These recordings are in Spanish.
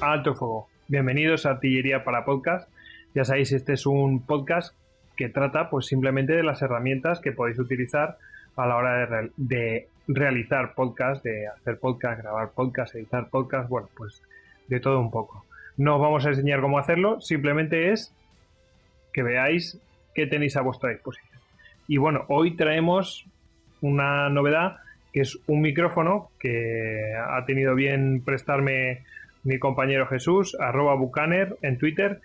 Alto Fuego. Bienvenidos a Artillería para Podcast. Ya sabéis, este es un podcast que trata pues simplemente de las herramientas que podéis utilizar a la hora de, de realizar podcast, de hacer podcast, grabar podcast, editar podcast, bueno, pues de todo un poco. No os vamos a enseñar cómo hacerlo, simplemente es que veáis qué tenéis a vuestra disposición. Y bueno, hoy traemos una novedad que es un micrófono que ha tenido bien prestarme mi compañero Jesús, arroba bucaner en Twitter.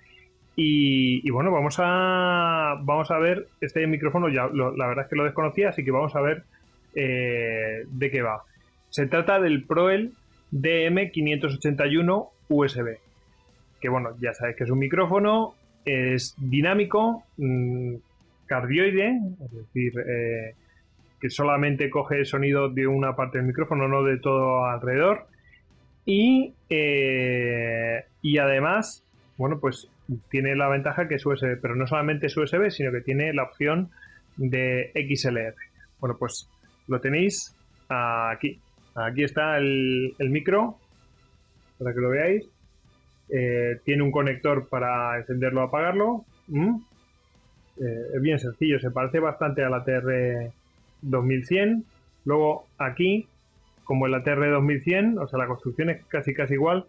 Y, bueno, vamos a, vamos a ver este micrófono, ya la verdad es que lo desconocía, así que vamos a ver eh, de qué va. Se trata del Proel DM581 USB, que bueno, ya sabéis que es un micrófono, es dinámico, mm, cardioide, es decir, eh, que solamente coge el sonido de una parte del micrófono, no de todo alrededor. Y, eh, y además, bueno, pues tiene la ventaja que es USB, pero no solamente es USB, sino que tiene la opción de XLR. Bueno, pues lo tenéis aquí. Aquí está el, micro, para que lo veáis. Eh, tiene un conector para encenderlo o apagarlo. ¿Mm? Eh, es bien sencillo, se parece bastante a la TR 2100. Luego aquí, como el ATR 2100, o sea, la construcción es casi casi igual.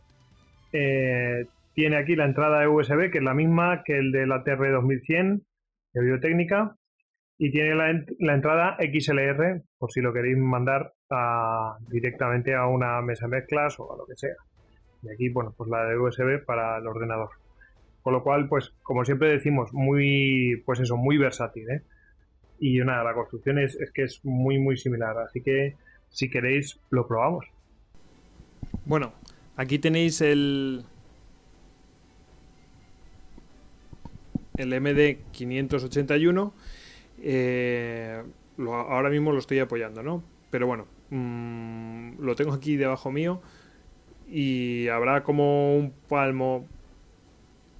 Eh, tiene aquí la entrada de USB, que es la misma que el del ATR 2100 de biotécnica. Y tiene la, entrada XLR, por si lo queréis mandar directamente a una mesa de mezclas o a lo que sea. Y aquí, bueno, pues la de USB para el ordenador. Con lo cual, pues, como siempre decimos, muy, pues eso, muy versátil, ¿eh? y nada, la construcción es, que es muy muy similar, así que si queréis lo probamos. Bueno, aquí tenéis el el MD 581 eh, ahora mismo lo estoy apoyando, ¿no? Pero bueno, mm, lo tengo aquí debajo mío y habrá como un palmo,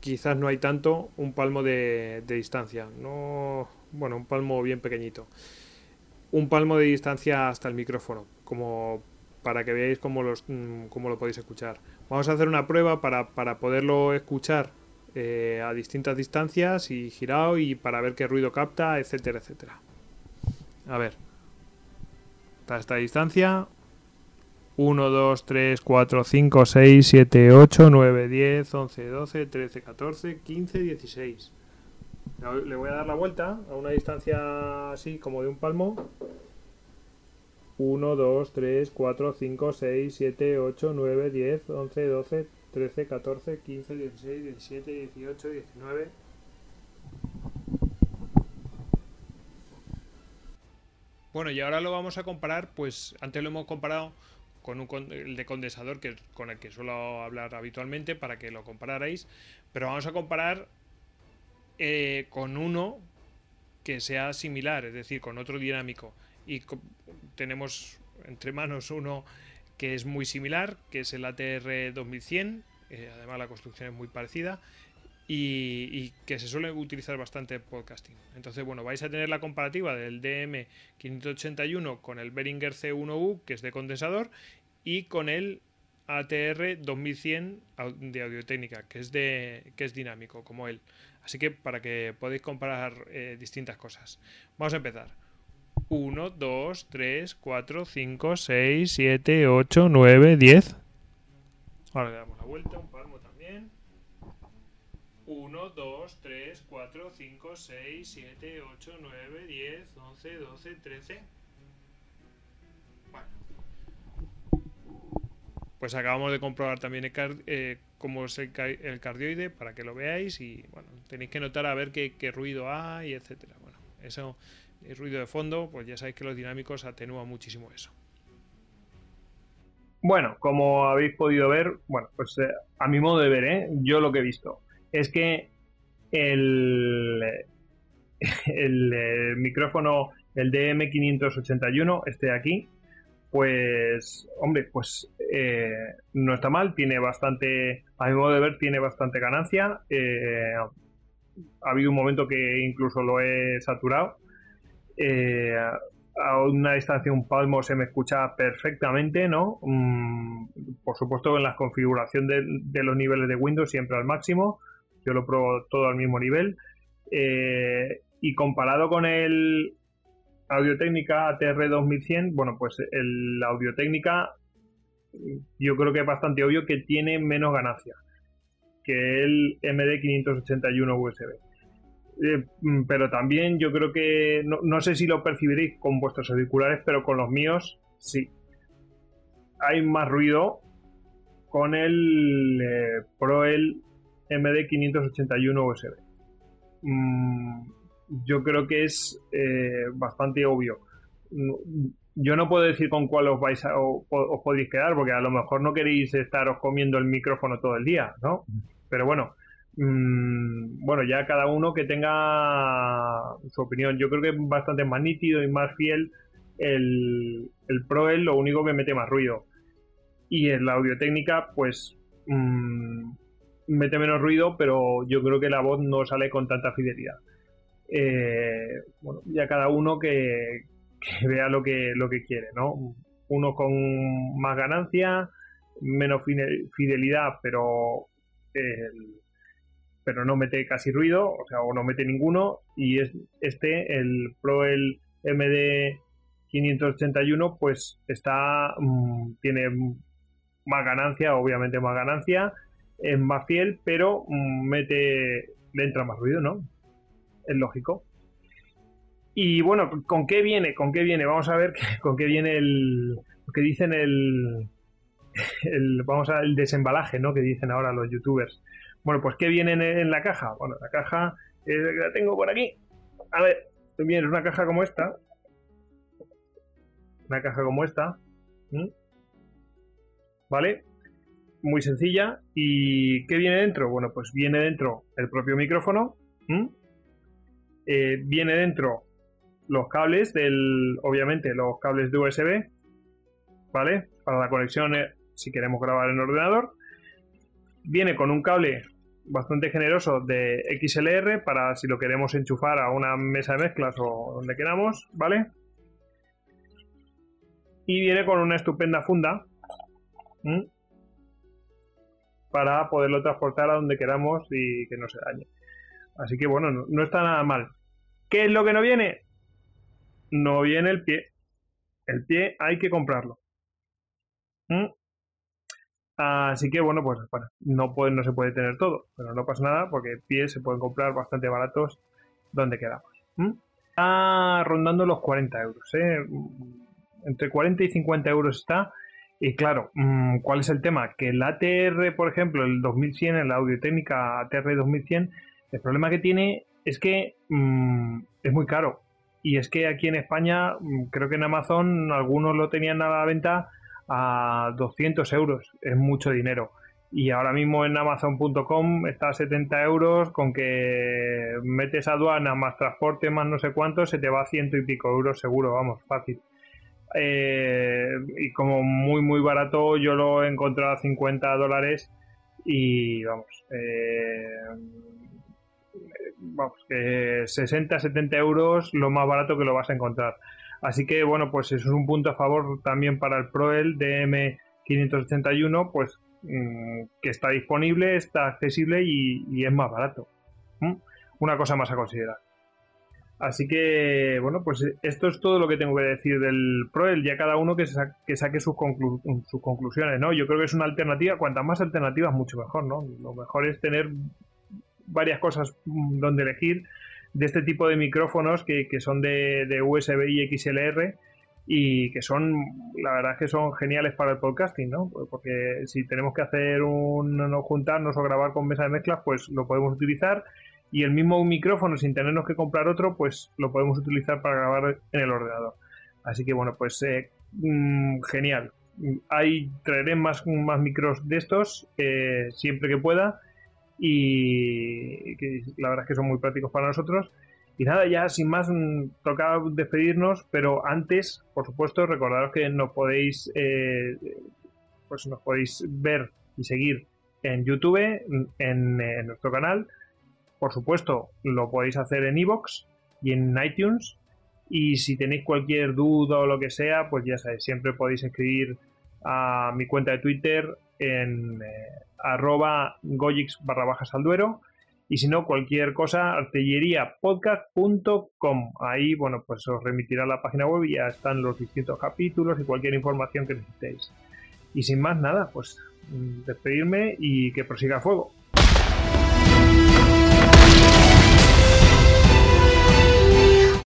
quizás no hay tanto, un palmo de, de distancia. No, bueno, un palmo bien pequeñito. Un palmo de distancia hasta el micrófono, como para que veáis cómo, los, mm, cómo lo podéis escuchar. Vamos a hacer una prueba para, poderlo escuchar eh, a distintas distancias y girado y para ver qué ruido capta, etcétera, etcétera. A ver. A esta distancia. 1, 2, 3, 4, 5, 6, 7, 8, 9, 10, 11, 12, 13, 14, 15, 16. Le voy a dar la vuelta a una distancia así como de un palmo. 1, 2, 3, 4, 5, 6, 7, 8, 9, 10, 11, 12, 13, 14, 15, 16, 17, 18, 19. Bueno, y ahora lo vamos a comparar, pues antes lo hemos comparado con un, el de condensador, que con el que suelo hablar habitualmente, para que lo compararais. Pero vamos a comparar eh, con uno que sea similar, es decir, con otro dinámico. Y tenemos entre manos uno que es muy similar, que es el ATR 2100, eh, además la construcción es muy parecida, y, que se suele utilizar bastante en podcasting. Entonces, bueno, vais a tener la comparativa del DM581 con el Behringer C1U, que es de condensador, y con el ATR 2100 de audiotécnica, que es, de, que es dinámico, como él. Así que para que podáis comparar eh, distintas cosas. Vamos a empezar. 1, 2, 3, 4, 5, 6, 7, 8, 9, 10. Ahora le damos la vuelta, un palmo también. 1, 2, 3, 4, 5, 6, 7, 8, 9, 10, 11, 12, 13. Bueno. Pues acabamos de comprobar también eh, cómo es el, cardioide para que lo veáis y bueno, tenéis que notar a ver qué, ruido hay, etcétera. Bueno, eso, el ruido de fondo, pues ya sabéis que los dinámicos atenúan muchísimo eso. Bueno, como habéis podido ver, bueno, pues eh, a mi modo de ver, ¿eh? yo lo que he visto es que el, el, el micrófono, el DM581, este aquí, pues, hombre, pues eh, no está mal, tiene bastante, a mi modo de ver, tiene bastante ganancia. Eh, ha habido un momento que incluso lo he saturado. Eh, a una distancia un palmo se me escucha perfectamente, ¿no? Mm, por supuesto, en la configuración de, los niveles de Windows siempre al máximo. Yo lo pruebo todo al mismo nivel. Eh, y comparado con el Audio Técnica ATR 2100, bueno, pues el Audio Técnica yo creo que es bastante obvio que tiene menos ganancia que el MD581 USB. Eh, mm, pero también yo creo que no, sé si lo percibiréis con vuestros auriculares, pero con los míos sí. Hay más ruido con el eh, Pro el MD581 USB. yo creo que es eh, bastante obvio. Yo no puedo decir con cuál os vais a, os podéis quedar, porque a lo mejor no queréis estaros comiendo el micrófono todo el día, ¿no? Pero bueno, Mm, bueno, ya cada uno que tenga su opinión. Yo creo que es bastante más nítido y más fiel el, el Proel, lo único que mete más ruido. Y en la audio técnica, pues mm, mete menos ruido, pero yo creo que la voz no sale con tanta fidelidad. Eh, bueno, ya cada uno que, vea lo que, lo que quiere, ¿no? Uno con más ganancia, menos fidelidad, pero el, pero no mete casi ruido, o sea, o no mete ninguno, y es este, el Pro el MD 581, pues está, mm, tiene más ganancia, obviamente más ganancia, es más fiel, pero mm, mete, le entra más ruido, ¿no? Es lógico. Y bueno, ¿con qué viene? ¿Con qué viene? Vamos a ver con qué viene el, lo que dicen el, vamos a el desembalaje, ¿no? Que dicen ahora los youtubers. Bueno, pues ¿qué viene en, la caja? Bueno, la caja eh, la tengo por aquí. A ver, viene una caja como esta. Una caja como esta. ¿Vale? Muy sencilla. ¿Y qué viene dentro? Bueno, pues viene dentro el propio micrófono. Eh, viene dentro los cables del, obviamente, los cables de USB. ¿Vale? Para la conexión, eh, si queremos grabar en ordenador. Viene con un cable bastante generoso de XLR para si lo queremos enchufar a una mesa de mezclas o donde queramos, ¿vale? Y viene con una estupenda funda para poderlo transportar a donde queramos y que no se dañe. Así que bueno, no, está nada mal. ¿Qué es lo que no viene? No viene el pie. El pie hay que comprarlo. Así que bueno, pues bueno, no, puede, no se puede tener todo, pero no pasa nada porque pies se pueden comprar bastante baratos donde quedamos. Está rondando los 40 euros, ¿eh? entre 40 y 50 euros está. Y claro, mm, ¿cuál es el tema? Que el ATR, por ejemplo, el 2100, el Audio Técnica ATR 2100, el problema que tiene es que mm, es muy caro. Y es que aquí en España, mm, creo que en Amazon algunos lo tenían a la venta a 200 euros. Es mucho dinero. Y ahora mismo en Amazon.com está a 70 euros, con que metes aduana más transporte más no sé cuánto, se te va a ciento y pico euros seguro, vamos, fácil. Eh, y como muy muy barato yo lo he encontrado a 50 dólares y vamos, eh, vamos, que 60, 70 euros lo más barato que lo vas a encontrar. Así que bueno, pues eso es un punto a favor también para el Proel DM581, pues mm, que está disponible, está accesible y, es más barato. Una cosa más a considerar. Así que, bueno, pues esto es todo lo que tengo que decir del Proel. Ya cada uno que, saque sus, sus, conclusiones, ¿no? Yo creo que es una alternativa. Cuantas más alternativas, mucho mejor, ¿no? Lo mejor es tener varias cosas mm, donde elegir de este tipo de micrófonos que, son de, USB y XLR y que son, la verdad es que son geniales para el podcasting, ¿no? Porque si tenemos que hacer un, no juntarnos o grabar con mesa de mezclas, pues lo podemos utilizar y el mismo micrófono sin tenernos que comprar otro, pues lo podemos utilizar para grabar en el ordenador. Así que bueno, pues eh, mm, genial. Hay, traeré más, más micros de estos eh, siempre que pueda y que la verdad es que son muy prácticos para nosotros. Y nada, ya sin más, mm, toca despedirnos, pero antes, por supuesto, recordaros que nos podéis, eh, pues nos podéis ver y seguir en YouTube, en, nuestro canal. Por supuesto, lo podéis hacer en iVoox y en iTunes. Y si tenéis cualquier duda o lo que sea, pues ya sabéis, siempre podéis escribir a mi cuenta de Twitter en eh, arroba goyix barra bajas al duero y si no, cualquier cosa, artilleriapodcast.com. Ahí, bueno, pues os remitirá la página web y ya están los distintos capítulos y cualquier información que necesitéis. Y sin más nada, pues mm, despedirme y que prosiga fuego.